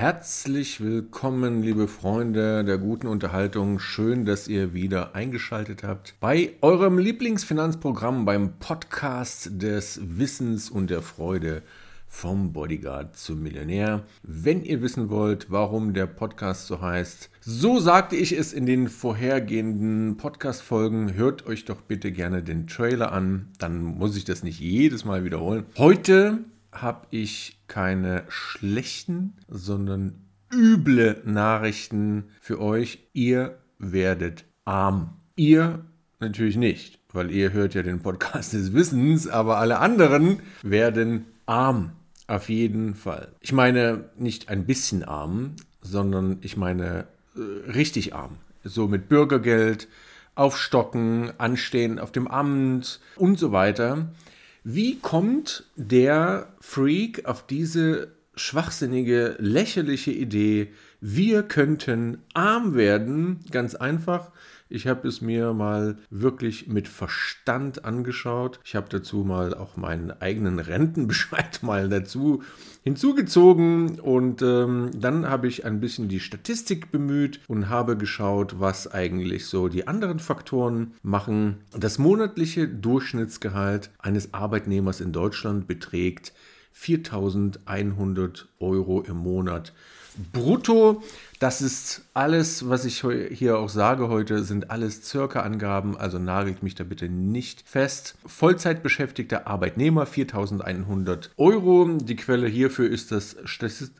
Herzlich willkommen, liebe Freunde der guten Unterhaltung. Schön, dass ihr wieder eingeschaltet habt bei eurem Lieblingsfinanzprogramm, beim Podcast des Wissens und der Freude vom Bodyguard zum Millionär. Wenn ihr wissen wollt, warum der Podcast so heißt, so sagte ich es in den vorhergehenden Podcast-Folgen, hört euch doch bitte gerne den Trailer an, dann muss ich das nicht jedes Mal wiederholen. Heute habe ich keine schlechten, sondern üble Nachrichten für euch. Ihr werdet arm. Ihr natürlich nicht, weil ihr hört ja den Podcast des Wissens, aber alle anderen werden arm. Auf jeden Fall. Ich meine nicht ein bisschen arm, sondern ich meine äh, richtig arm. So mit Bürgergeld, aufstocken, anstehen auf dem Amt und so weiter. Wie kommt der Freak auf diese schwachsinnige, lächerliche Idee, wir könnten arm werden? Ganz einfach. Ich habe es mir mal wirklich mit Verstand angeschaut. Ich habe dazu mal auch meinen eigenen Rentenbescheid mal dazu hinzugezogen und ähm, dann habe ich ein bisschen die Statistik bemüht und habe geschaut, was eigentlich so die anderen Faktoren machen. Das monatliche Durchschnittsgehalt eines Arbeitnehmers in Deutschland beträgt 4100 Euro im Monat brutto. Das ist alles, was ich hier auch sage heute, sind alles circa Angaben, also nagelt mich da bitte nicht fest. Vollzeitbeschäftigter Arbeitnehmer 4100 Euro. Die Quelle hierfür ist das Statist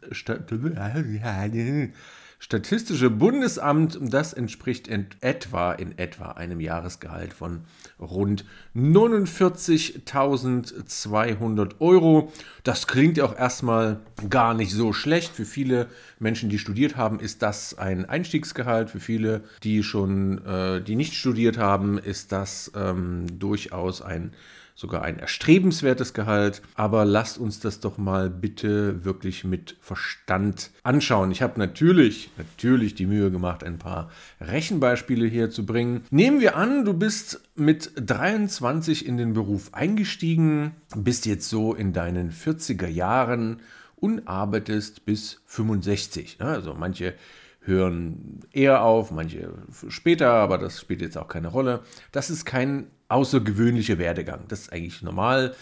Statistische Bundesamt, das entspricht in etwa, in etwa einem Jahresgehalt von rund 49.200 Euro. Das klingt auch erstmal gar nicht so schlecht. Für viele Menschen, die studiert haben, ist das ein Einstiegsgehalt. Für viele, die schon, äh, die nicht studiert haben, ist das ähm, durchaus ein sogar ein erstrebenswertes Gehalt. Aber lasst uns das doch mal bitte wirklich mit Verstand anschauen. Ich habe natürlich, natürlich die Mühe gemacht, ein paar Rechenbeispiele hier zu bringen. Nehmen wir an, du bist mit 23 in den Beruf eingestiegen, bist jetzt so in deinen 40er Jahren und arbeitest bis 65. Also manche hören eher auf, manche später, aber das spielt jetzt auch keine Rolle. Das ist kein außergewöhnlicher Werdegang. Das ist eigentlich normal.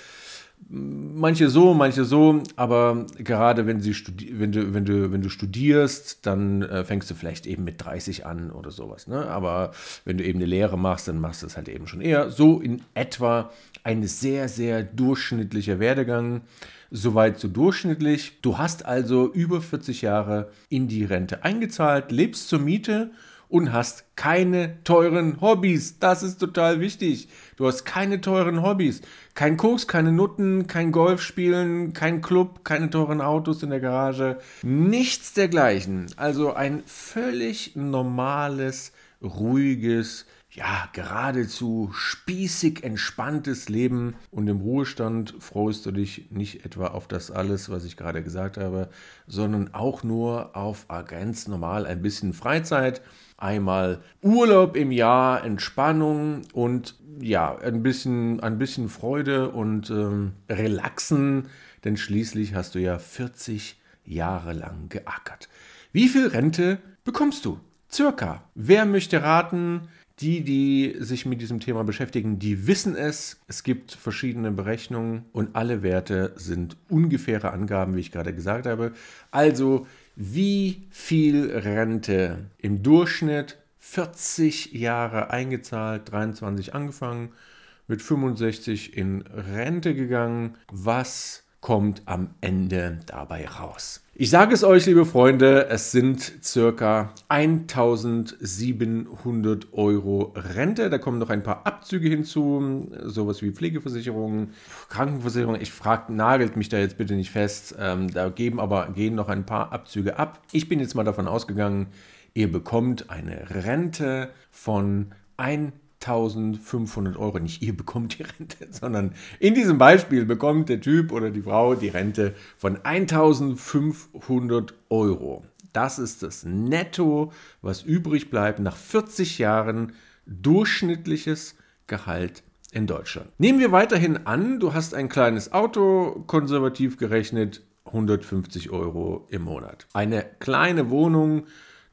Manche so, manche so, aber gerade wenn, sie wenn, du, wenn, du, wenn du studierst, dann äh, fängst du vielleicht eben mit 30 an oder sowas. Ne? Aber wenn du eben eine Lehre machst, dann machst du es halt eben schon eher. So in etwa ein sehr, sehr durchschnittlicher Werdegang. Soweit so durchschnittlich. Du hast also über 40 Jahre in die Rente eingezahlt, lebst zur Miete und hast keine teuren Hobbys. Das ist total wichtig. Du hast keine teuren Hobbys. Kein Koks, keine Nutten, kein Golf spielen, kein Club, keine teuren Autos in der Garage. Nichts dergleichen. Also ein völlig normales, ruhiges, ja, geradezu spießig entspanntes Leben. Und im Ruhestand freust du dich nicht etwa auf das alles, was ich gerade gesagt habe, sondern auch nur auf ganz normal ein bisschen Freizeit. Einmal Urlaub im Jahr, Entspannung und ja, ein bisschen, ein bisschen Freude und ähm, Relaxen, denn schließlich hast du ja 40 Jahre lang geackert. Wie viel Rente bekommst du? Circa. Wer möchte raten? Die, die sich mit diesem Thema beschäftigen, die wissen es. Es gibt verschiedene Berechnungen und alle Werte sind ungefähre Angaben, wie ich gerade gesagt habe. Also, wie viel Rente im Durchschnitt 40 Jahre eingezahlt, 23 angefangen, mit 65 in Rente gegangen. Was kommt am Ende dabei raus. Ich sage es euch, liebe Freunde, es sind circa 1700 Euro Rente. Da kommen noch ein paar Abzüge hinzu, sowas wie Pflegeversicherung, Krankenversicherung. Ich frage, nagelt mich da jetzt bitte nicht fest. Ähm, da geben aber gehen noch ein paar Abzüge ab. Ich bin jetzt mal davon ausgegangen, ihr bekommt eine Rente von 1000 1500 Euro. Nicht ihr bekommt die Rente, sondern in diesem Beispiel bekommt der Typ oder die Frau die Rente von 1500 Euro. Das ist das Netto, was übrig bleibt nach 40 Jahren durchschnittliches Gehalt in Deutschland. Nehmen wir weiterhin an, du hast ein kleines Auto, konservativ gerechnet, 150 Euro im Monat. Eine kleine Wohnung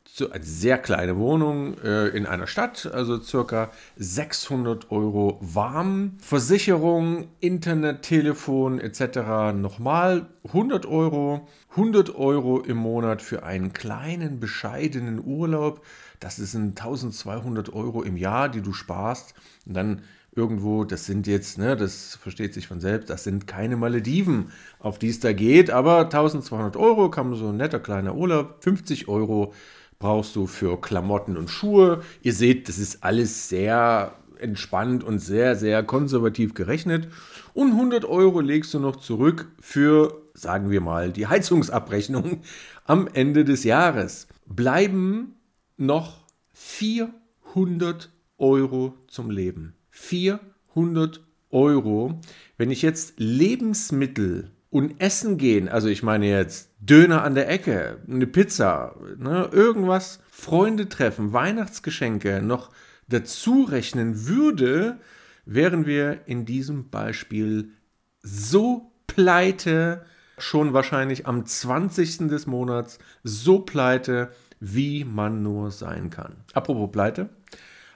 so eine sehr kleine Wohnung äh, in einer Stadt, also circa 600 Euro warm. Versicherung, Internet, Telefon etc. nochmal 100 Euro. 100 Euro im Monat für einen kleinen, bescheidenen Urlaub. Das sind 1200 Euro im Jahr, die du sparst. Und dann irgendwo, das sind jetzt, ne, das versteht sich von selbst, das sind keine Malediven, auf die es da geht, aber 1200 Euro man so ein netter kleiner Urlaub, 50 Euro brauchst du für Klamotten und Schuhe. Ihr seht, das ist alles sehr entspannt und sehr, sehr konservativ gerechnet. Und 100 Euro legst du noch zurück für, sagen wir mal, die Heizungsabrechnung am Ende des Jahres. Bleiben noch 400 Euro zum Leben. 400 Euro. Wenn ich jetzt Lebensmittel und essen gehen, also ich meine jetzt Döner an der Ecke, eine Pizza, ne, irgendwas, Freunde treffen, Weihnachtsgeschenke noch dazu rechnen würde, wären wir in diesem Beispiel so pleite, schon wahrscheinlich am 20. des Monats, so pleite, wie man nur sein kann. Apropos pleite,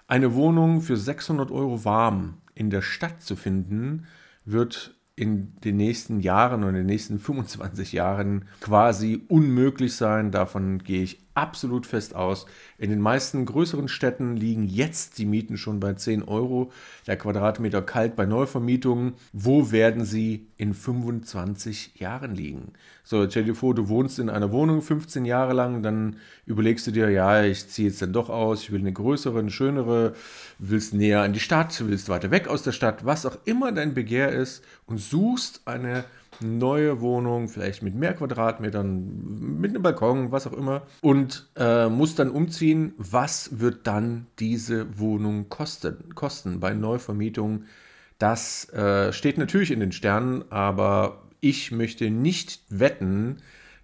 eine Wohnung für 600 Euro warm in der Stadt zu finden, wird in den nächsten Jahren und in den nächsten 25 Jahren quasi unmöglich sein. Davon gehe ich absolut fest aus. In den meisten größeren Städten liegen jetzt die Mieten schon bei 10 Euro der Quadratmeter kalt bei Neuvermietungen. Wo werden sie in 25 Jahren liegen? So, stell dir vor, du wohnst in einer Wohnung 15 Jahre lang, dann überlegst du dir, ja, ich ziehe jetzt dann doch aus, ich will eine größere, eine schönere, willst näher an die Stadt, willst weiter weg aus der Stadt, was auch immer dein Begehr ist und suchst eine neue Wohnung, vielleicht mit mehr Quadratmetern, mit einem Balkon, was auch immer, und äh, muss dann umziehen. Was wird dann diese Wohnung kosten? kosten bei Neuvermietung? Das äh, steht natürlich in den Sternen, aber ich möchte nicht wetten,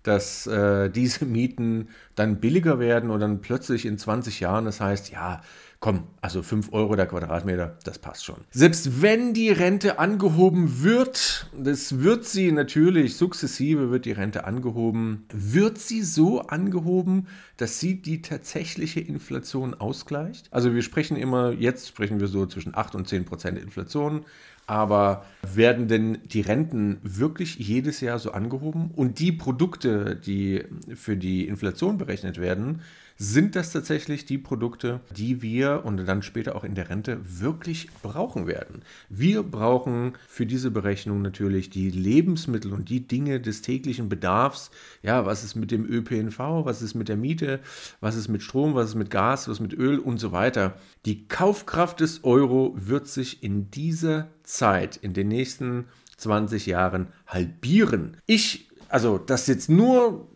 dass äh, diese Mieten dann billiger werden und dann plötzlich in 20 Jahren, das heißt, ja, komm, also 5 Euro der Quadratmeter, das passt schon. Selbst wenn die Rente angehoben wird, das wird sie natürlich, sukzessive wird die Rente angehoben, wird sie so angehoben, dass sie die tatsächliche Inflation ausgleicht? Also wir sprechen immer, jetzt sprechen wir so zwischen 8 und 10 Prozent Inflation. Aber werden denn die Renten wirklich jedes Jahr so angehoben? Und die Produkte, die für die Inflation berechnet werden, sind das tatsächlich die Produkte, die wir und dann später auch in der Rente wirklich brauchen werden. Wir brauchen für diese Berechnung natürlich die Lebensmittel und die Dinge des täglichen Bedarfs. Ja, was ist mit dem ÖPNV, was ist mit der Miete, was ist mit Strom, was ist mit Gas, was ist mit Öl und so weiter. Die Kaufkraft des Euro wird sich in dieser Zeit, in den nächsten 20 Jahren halbieren. Ich, also das jetzt nur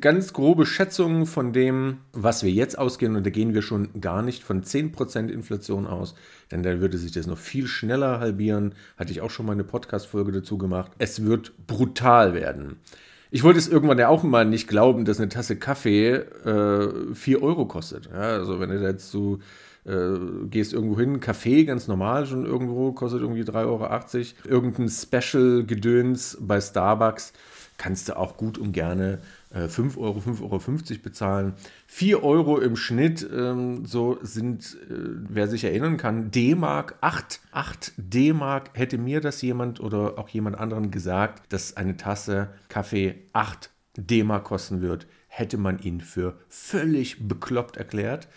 ganz grobe Schätzungen von dem, was wir jetzt ausgehen, und da gehen wir schon gar nicht von 10% Inflation aus, denn dann würde sich das noch viel schneller halbieren. Hatte ich auch schon mal eine Podcast-Folge dazu gemacht. Es wird brutal werden. Ich wollte es irgendwann ja auch mal nicht glauben, dass eine Tasse Kaffee äh, 4 Euro kostet. Ja, also wenn du jetzt so äh, gehst irgendwo hin, Kaffee ganz normal schon irgendwo, kostet irgendwie 3,80 Euro. Irgendein Special-Gedöns bei Starbucks kannst du auch gut und gerne 5 äh, Euro, 5,50 Euro bezahlen. 4 Euro im Schnitt, ähm, so sind, äh, wer sich erinnern kann, D-Mark, 8, 8 D-Mark, hätte mir das jemand oder auch jemand anderen gesagt, dass eine Tasse Kaffee 8 D-Mark kosten wird, hätte man ihn für völlig bekloppt erklärt.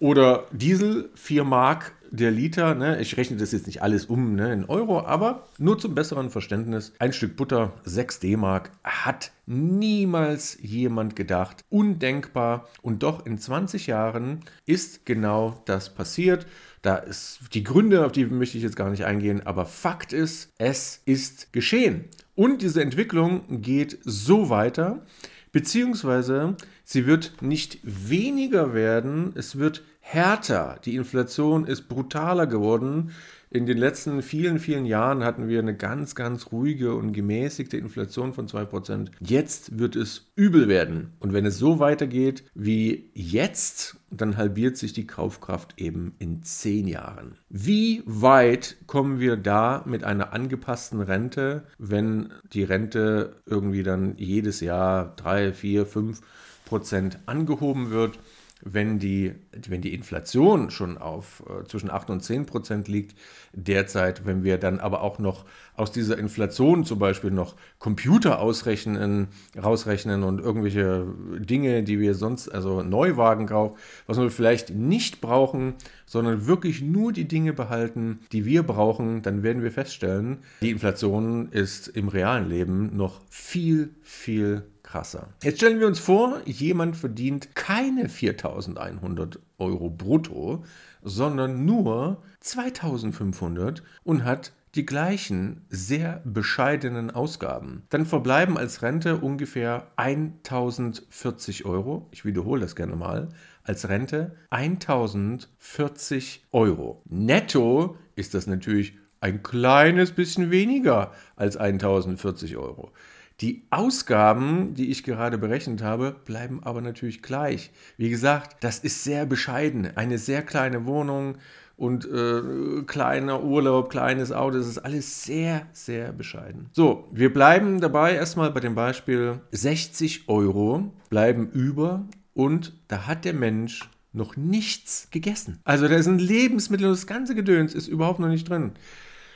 Oder Diesel, 4 Mark der Liter. Ne? Ich rechne das jetzt nicht alles um ne, in Euro, aber nur zum besseren Verständnis. Ein Stück Butter, 6 D-Mark, hat niemals jemand gedacht. Undenkbar. Und doch in 20 Jahren ist genau das passiert. Da ist die Gründe, auf die möchte ich jetzt gar nicht eingehen, aber Fakt ist, es ist geschehen. Und diese Entwicklung geht so weiter, beziehungsweise sie wird nicht weniger werden, es wird härter. Die Inflation ist brutaler geworden. In den letzten vielen, vielen Jahren hatten wir eine ganz, ganz ruhige und gemäßigte Inflation von 2%. Jetzt wird es übel werden. Und wenn es so weitergeht wie jetzt, dann halbiert sich die Kaufkraft eben in 10 Jahren. Wie weit kommen wir da mit einer angepassten Rente, wenn die Rente irgendwie dann jedes Jahr 3, 4, 5 Prozent angehoben wird? Wenn die, wenn die Inflation schon auf äh, zwischen 8 und 10 Prozent liegt, derzeit, wenn wir dann aber auch noch aus dieser Inflation zum Beispiel noch Computer ausrechnen, rausrechnen und irgendwelche Dinge, die wir sonst, also Neuwagen kaufen, was wir vielleicht nicht brauchen, sondern wirklich nur die Dinge behalten, die wir brauchen, dann werden wir feststellen, die Inflation ist im realen Leben noch viel, viel krasser. Jetzt stellen wir uns vor, jemand verdient keine 4100 Euro brutto, sondern nur 2500 und hat die gleichen sehr bescheidenen Ausgaben. Dann verbleiben als Rente ungefähr 1040 Euro. Ich wiederhole das gerne mal. Als Rente 1040 Euro. Netto ist das natürlich ein kleines bisschen weniger als 1040 Euro. Die Ausgaben, die ich gerade berechnet habe, bleiben aber natürlich gleich. Wie gesagt, das ist sehr bescheiden. Eine sehr kleine Wohnung und äh, kleiner Urlaub, kleines Auto, das ist alles sehr, sehr bescheiden. So, wir bleiben dabei erstmal bei dem Beispiel 60 Euro bleiben über und da hat der Mensch noch nichts gegessen. Also da sind Lebensmittel und das ganze Gedöns ist überhaupt noch nicht drin.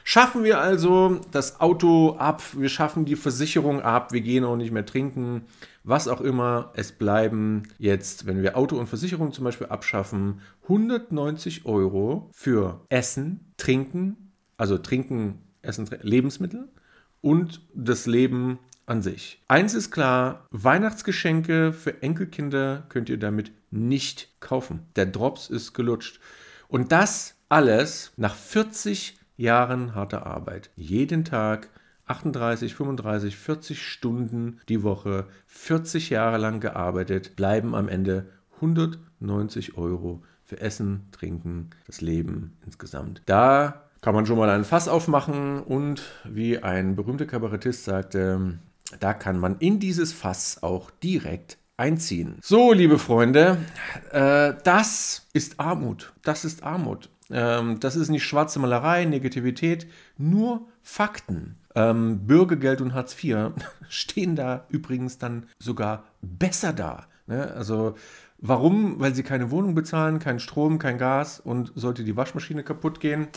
Schaffen wir also das Auto ab, wir schaffen die Versicherung ab, wir gehen auch nicht mehr trinken, was auch immer. Es bleiben jetzt, wenn wir Auto und Versicherung zum Beispiel abschaffen, 190 Euro für Essen, Trinken, also Trinken, Essen, Lebensmittel und das Leben an sich. Eins ist klar, Weihnachtsgeschenke für Enkelkinder könnt ihr damit nicht kaufen. Der Drops ist gelutscht. Und das alles nach 40 Jahren. Jahren harter Arbeit. Jeden Tag 38, 35, 40 Stunden die Woche, 40 Jahre lang gearbeitet, bleiben am Ende 190 Euro für Essen, Trinken, das Leben insgesamt. Da kann man schon mal ein Fass aufmachen und wie ein berühmter Kabarettist sagte, da kann man in dieses Fass auch direkt einziehen. So, liebe Freunde, äh, das ist Armut. Das ist Armut. Ähm, das ist nicht schwarze Malerei, Negativität, nur Fakten. Ähm, Bürgergeld und Hartz IV stehen da übrigens dann sogar besser da. Ne? Also warum? Weil sie keine Wohnung bezahlen, keinen Strom, kein Gas und sollte die Waschmaschine kaputt gehen.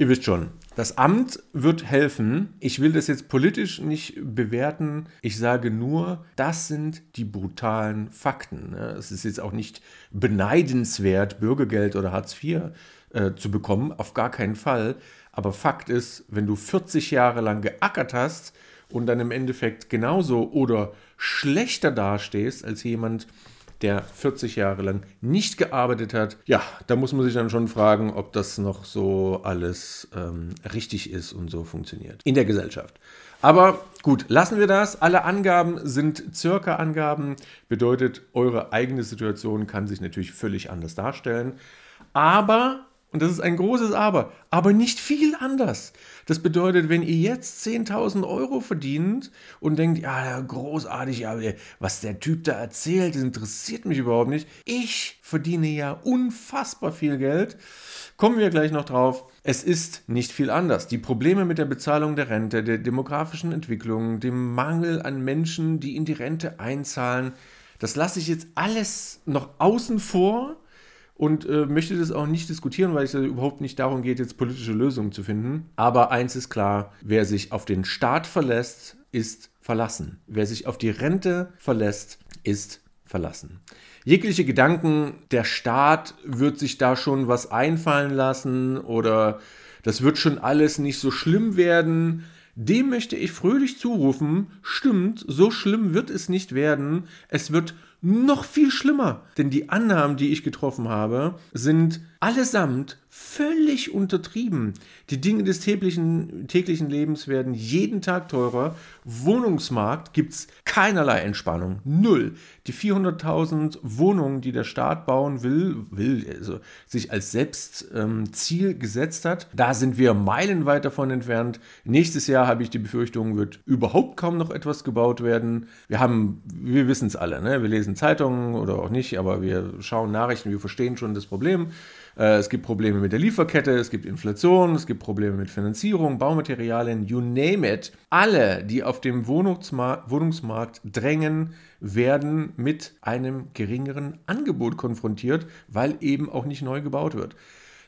Ihr wisst schon, das Amt wird helfen. Ich will das jetzt politisch nicht bewerten. Ich sage nur, das sind die brutalen Fakten. Ne? Es ist jetzt auch nicht beneidenswert, Bürgergeld oder Hartz IV äh, zu bekommen, auf gar keinen Fall. Aber Fakt ist, wenn du 40 Jahre lang geackert hast und dann im Endeffekt genauso oder schlechter dastehst als jemand, der 40 Jahre lang nicht gearbeitet hat, ja, da muss man sich dann schon fragen, ob das noch so alles ähm, richtig ist und so funktioniert in der Gesellschaft. Aber gut, lassen wir das. Alle Angaben sind circa Angaben, bedeutet, eure eigene Situation kann sich natürlich völlig anders darstellen. Aber und das ist ein großes Aber, aber nicht viel anders. Das bedeutet, wenn ihr jetzt 10.000 Euro verdient und denkt, ja, großartig, ja, was der Typ da erzählt, das interessiert mich überhaupt nicht. Ich verdiene ja unfassbar viel Geld. Kommen wir gleich noch drauf. Es ist nicht viel anders. Die Probleme mit der Bezahlung der Rente, der demografischen Entwicklung, dem Mangel an Menschen, die in die Rente einzahlen, das lasse ich jetzt alles noch außen vor und äh, möchte das auch nicht diskutieren, weil es ja überhaupt nicht darum geht, jetzt politische Lösungen zu finden. Aber eins ist klar, wer sich auf den Staat verlässt, ist verlassen. Wer sich auf die Rente verlässt, ist verlassen. Jegliche Gedanken, der Staat wird sich da schon was einfallen lassen oder das wird schon alles nicht so schlimm werden, dem möchte ich fröhlich zurufen, stimmt, so schlimm wird es nicht werden, es wird noch viel schlimmer. Denn die Annahmen, die ich getroffen habe, sind allesamt völlig untertrieben. Die Dinge des täglichen, täglichen Lebens werden jeden Tag teurer. Wohnungsmarkt gibt es keinerlei Entspannung. Null. Die 400.000 Wohnungen, die der Staat bauen will, will also sich als Selbstziel ähm, gesetzt hat, da sind wir meilenweit davon entfernt. Nächstes Jahr habe ich die Befürchtung, wird überhaupt kaum noch etwas gebaut werden. Wir haben, wir wissen es alle, ne? wir lesen Zeitungen oder auch nicht, aber wir schauen Nachrichten, wir verstehen schon das Problem. Äh, es gibt Probleme mit der Lieferkette, es gibt Inflation, es gibt Probleme mit Finanzierung, Baumaterialien, you name it. Alle, die auf dem Wohnungsmarkt, Wohnungsmarkt drängen, werden mit einem geringeren Angebot konfrontiert, weil eben auch nicht neu gebaut wird.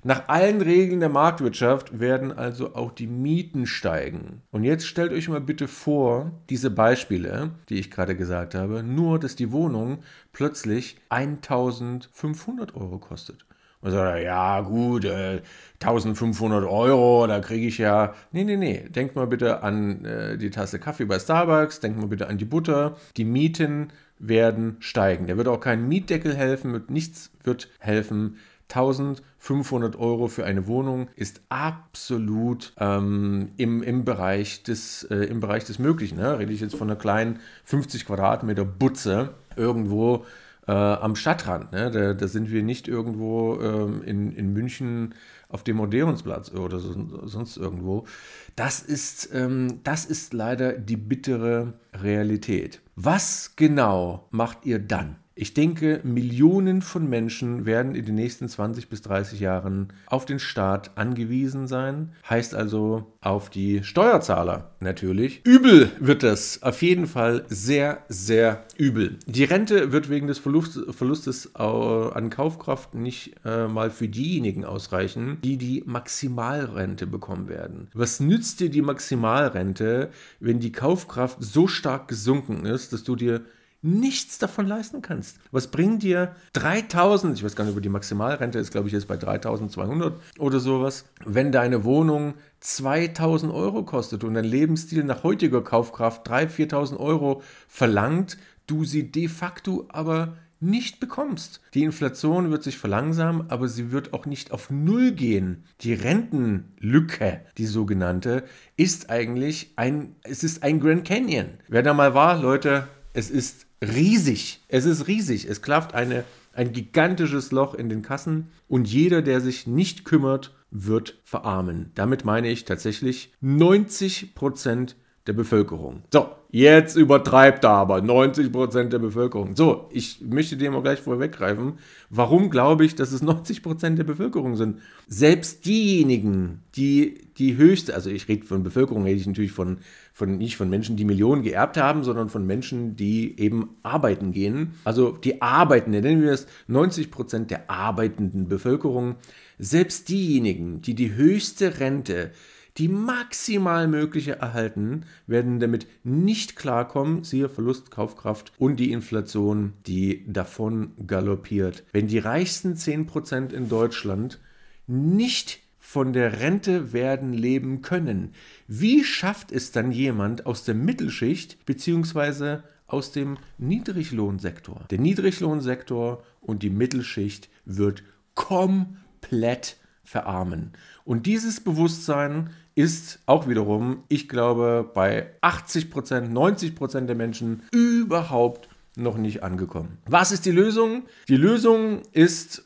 Nach allen Regeln der Marktwirtschaft werden also auch die Mieten steigen. Und jetzt stellt euch mal bitte vor, diese Beispiele, die ich gerade gesagt habe, nur dass die Wohnung plötzlich 1500 Euro kostet. Und sagt, ja gut, äh, 1500 Euro, da kriege ich ja... Nee, nee, nee, denkt mal bitte an äh, die Tasse Kaffee bei Starbucks, denkt mal bitte an die Butter. Die Mieten werden steigen. Der wird auch kein Mietdeckel helfen, nichts wird helfen. 1500 Euro für eine Wohnung ist absolut ähm, im, im, Bereich des, äh, im Bereich des Möglichen. Ne? Rede ich jetzt von einer kleinen 50 Quadratmeter Butze irgendwo äh, am Stadtrand. Ne? Da, da, sind wir nicht irgendwo ähm, in, in München auf dem Odeonsplatz oder so, sonst irgendwo. Das ist, ähm, das ist leider die bittere Realität. Was genau macht ihr dann? Ich denke, Millionen von Menschen werden in den nächsten 20 bis 30 Jahren auf den Staat angewiesen sein. Heißt also auf die Steuerzahler natürlich. Übel wird das. Auf jeden Fall sehr, sehr übel. Die Rente wird wegen des Verlustes an Kaufkraft nicht äh, mal für diejenigen ausreichen, die die Maximalrente bekommen werden. Was nützt dir die Maximalrente, wenn die Kaufkraft so stark gesunken ist, dass du dir nichts davon leisten kannst. Was bringt dir 3000, ich weiß gar nicht, über die Maximalrente ist, glaube ich, jetzt bei 3200 oder sowas, wenn deine Wohnung 2000 Euro kostet und dein Lebensstil nach heutiger Kaufkraft 3.000, 4.000 Euro verlangt, du sie de facto aber nicht bekommst. Die Inflation wird sich verlangsamen, aber sie wird auch nicht auf Null gehen. Die Rentenlücke, die sogenannte, ist eigentlich ein, es ist ein Grand Canyon. Wer da mal war, Leute, es ist riesig. Es ist riesig. Es klafft eine, ein gigantisches Loch in den Kassen und jeder, der sich nicht kümmert, wird verarmen. Damit meine ich tatsächlich 90 Prozent der Bevölkerung. So, jetzt übertreibt er aber 90 Prozent der Bevölkerung. So, ich möchte dem auch gleich vorweggreifen. Warum glaube ich, dass es 90 Prozent der Bevölkerung sind? Selbst diejenigen, die die höchste, also ich rede von Bevölkerung, rede ich natürlich von, von nicht von Menschen, die Millionen geerbt haben, sondern von Menschen, die eben arbeiten gehen. Also die Arbeitenden, nennen wir es 90 Prozent der arbeitenden Bevölkerung. Selbst diejenigen, die die höchste Rente die maximal mögliche erhalten, werden damit nicht klarkommen, siehe Verlust Kaufkraft und die Inflation, die davon galoppiert. Wenn die reichsten 10% in Deutschland nicht von der Rente werden leben können, wie schafft es dann jemand aus der Mittelschicht bzw. aus dem Niedriglohnsektor? Der Niedriglohnsektor und die Mittelschicht wird komplett verarmen. Und dieses Bewusstsein ist auch wiederum, ich glaube, bei 80 Prozent, 90 Prozent der Menschen überhaupt noch nicht angekommen. Was ist die Lösung? Die Lösung ist,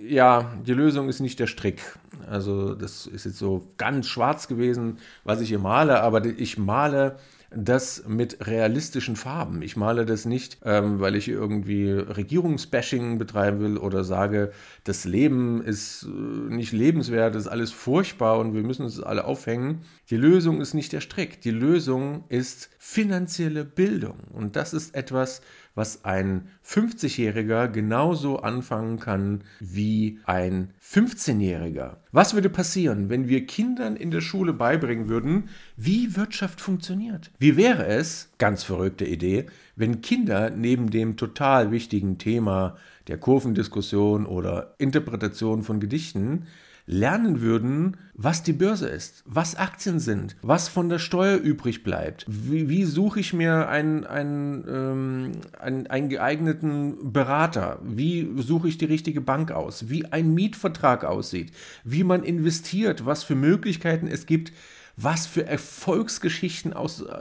ja, die Lösung ist nicht der Strick. Also das ist jetzt so ganz schwarz gewesen, was ich hier male, aber ich male das mit realistischen Farben. Ich male das nicht, ähm, weil ich irgendwie Regierungsbashing betreiben will oder sage, das Leben ist äh, nicht lebenswert, ist alles furchtbar und wir müssen uns alle aufhängen. Die Lösung ist nicht der Strick. Die Lösung ist finanzielle Bildung. Und das ist etwas, was ein 50-Jähriger genauso anfangen kann wie ein 15-Jähriger. Was würde passieren, wenn wir Kindern in der Schule beibringen würden, wie Wirtschaft funktioniert? Wie wäre es, ganz verrückte Idee, wenn Kinder neben dem total wichtigen Thema der Kurvendiskussion oder Interpretation von Gedichten lernen würden, was die Börse ist, was Aktien sind, was von der Steuer übrig bleibt. Wie, wie suche ich mir einen, einen, ähm, einen, einen geeigneten Berater? Wie suche ich die richtige Bank aus? Wie ein Mietvertrag aussieht? Wie man investiert? Was für Möglichkeiten es gibt, was für Erfolgsgeschichten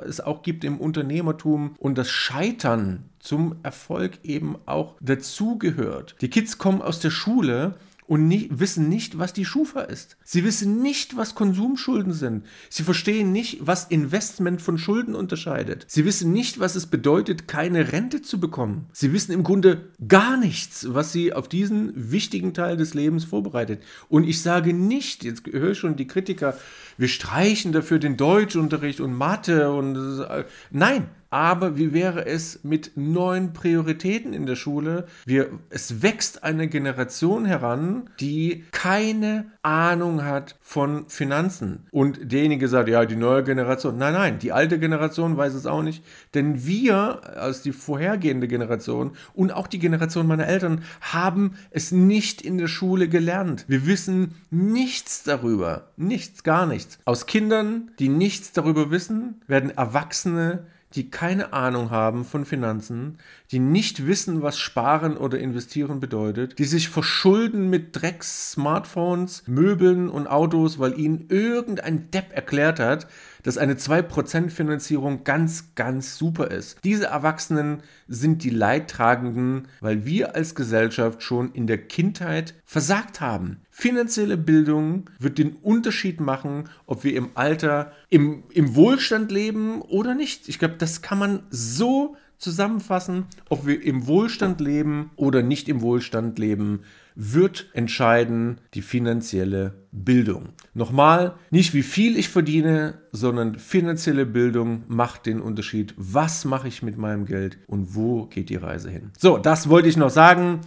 es auch gibt im Unternehmertum und das Scheitern zum Erfolg eben auch dazugehört. Die Kids kommen aus der Schule und nicht, wissen nicht, was die Schufa ist. Sie wissen nicht, was Konsumschulden sind. Sie verstehen nicht, was Investment von Schulden unterscheidet. Sie wissen nicht, was es bedeutet, keine Rente zu bekommen. Sie wissen im Grunde gar nichts, was sie auf diesen wichtigen Teil des Lebens vorbereitet. Und ich sage nicht, jetzt höre ich schon die Kritiker, wir streichen dafür den Deutschunterricht und Mathe und äh, nein, aber wie wäre es mit neuen Prioritäten in der Schule? Wir, es wächst eine Generation heran, die keine Ahnung hat von Finanzen. Und derjenige sagt, ja, die neue Generation. Nein, nein, die alte Generation weiß es auch nicht. Denn wir, als die vorhergehende Generation und auch die Generation meiner Eltern, haben es nicht in der Schule gelernt. Wir wissen nichts darüber. Nichts, gar nichts. Aus Kindern, die nichts darüber wissen, werden Erwachsene, die keine Ahnung haben von Finanzen, die nicht wissen, was Sparen oder Investieren bedeutet, die sich verschulden mit Drecks, Smartphones, Möbeln und Autos, weil ihnen irgendein Depp erklärt hat, dass eine 2% Finanzierung ganz, ganz super ist. Diese Erwachsenen sind die Leidtragenden, weil wir als Gesellschaft schon in der Kindheit versagt haben. Finanzielle Bildung wird den Unterschied machen, ob wir im Alter im, im Wohlstand leben oder nicht. Ich glaube, das kann man so zusammenfassen, ob wir im Wohlstand leben oder nicht im Wohlstand leben, wird entscheiden die finanzielle Bildung. Nochmal, nicht wie viel ich verdiene, sondern finanzielle Bildung macht den Unterschied. Was mache ich mit meinem Geld und wo geht die Reise hin? So, das wollte ich noch sagen.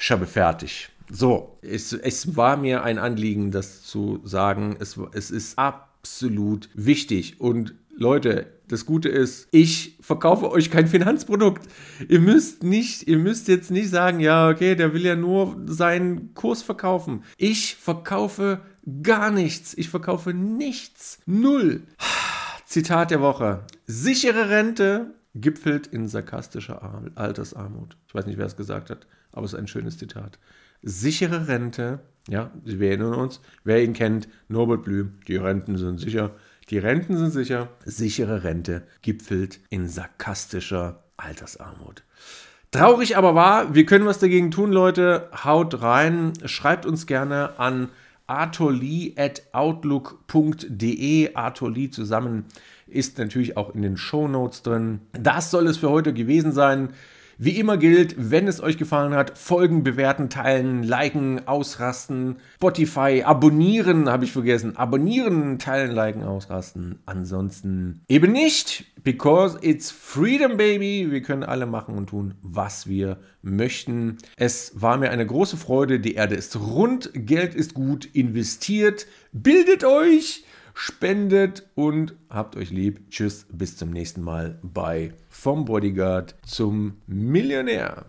Ich habe fertig. So, es, es war mir ein Anliegen, das zu sagen. Es, es ist absolut wichtig und Leute, das Gute ist, ich verkaufe euch kein Finanzprodukt. Ihr müsst nicht, ihr müsst jetzt nicht sagen, ja, okay, der will ja nur seinen Kurs verkaufen. Ich verkaufe gar nichts. Ich verkaufe nichts. Null. Zitat der Woche. Sichere Rente gipfelt in sarkastischer Altersarmut. Ich weiß nicht, wer es gesagt hat, aber es ist ein schönes Zitat. Sichere Rente, ja, wir erinnern uns, wer ihn kennt, Norbert Blüm, die Renten sind sicher. Die Renten sind sicher. Sichere Rente gipfelt in sarkastischer Altersarmut. Traurig aber wahr, wir können was dagegen tun, Leute. Haut rein, schreibt uns gerne an artoli.outlook.de. Artoli zusammen ist natürlich auch in den Show Notes drin. Das soll es für heute gewesen sein. Wie immer gilt, wenn es euch gefallen hat, folgen, bewerten, teilen, liken, ausrasten, Spotify, abonnieren, habe ich vergessen. Abonnieren, teilen, liken, ausrasten. Ansonsten eben nicht, because it's freedom, baby. Wir können alle machen und tun, was wir möchten. Es war mir eine große Freude. Die Erde ist rund, Geld ist gut, investiert, bildet euch spendet und habt euch lieb. Tschüss, bis zum nächsten Mal bei Vom Bodyguard zum Millionär.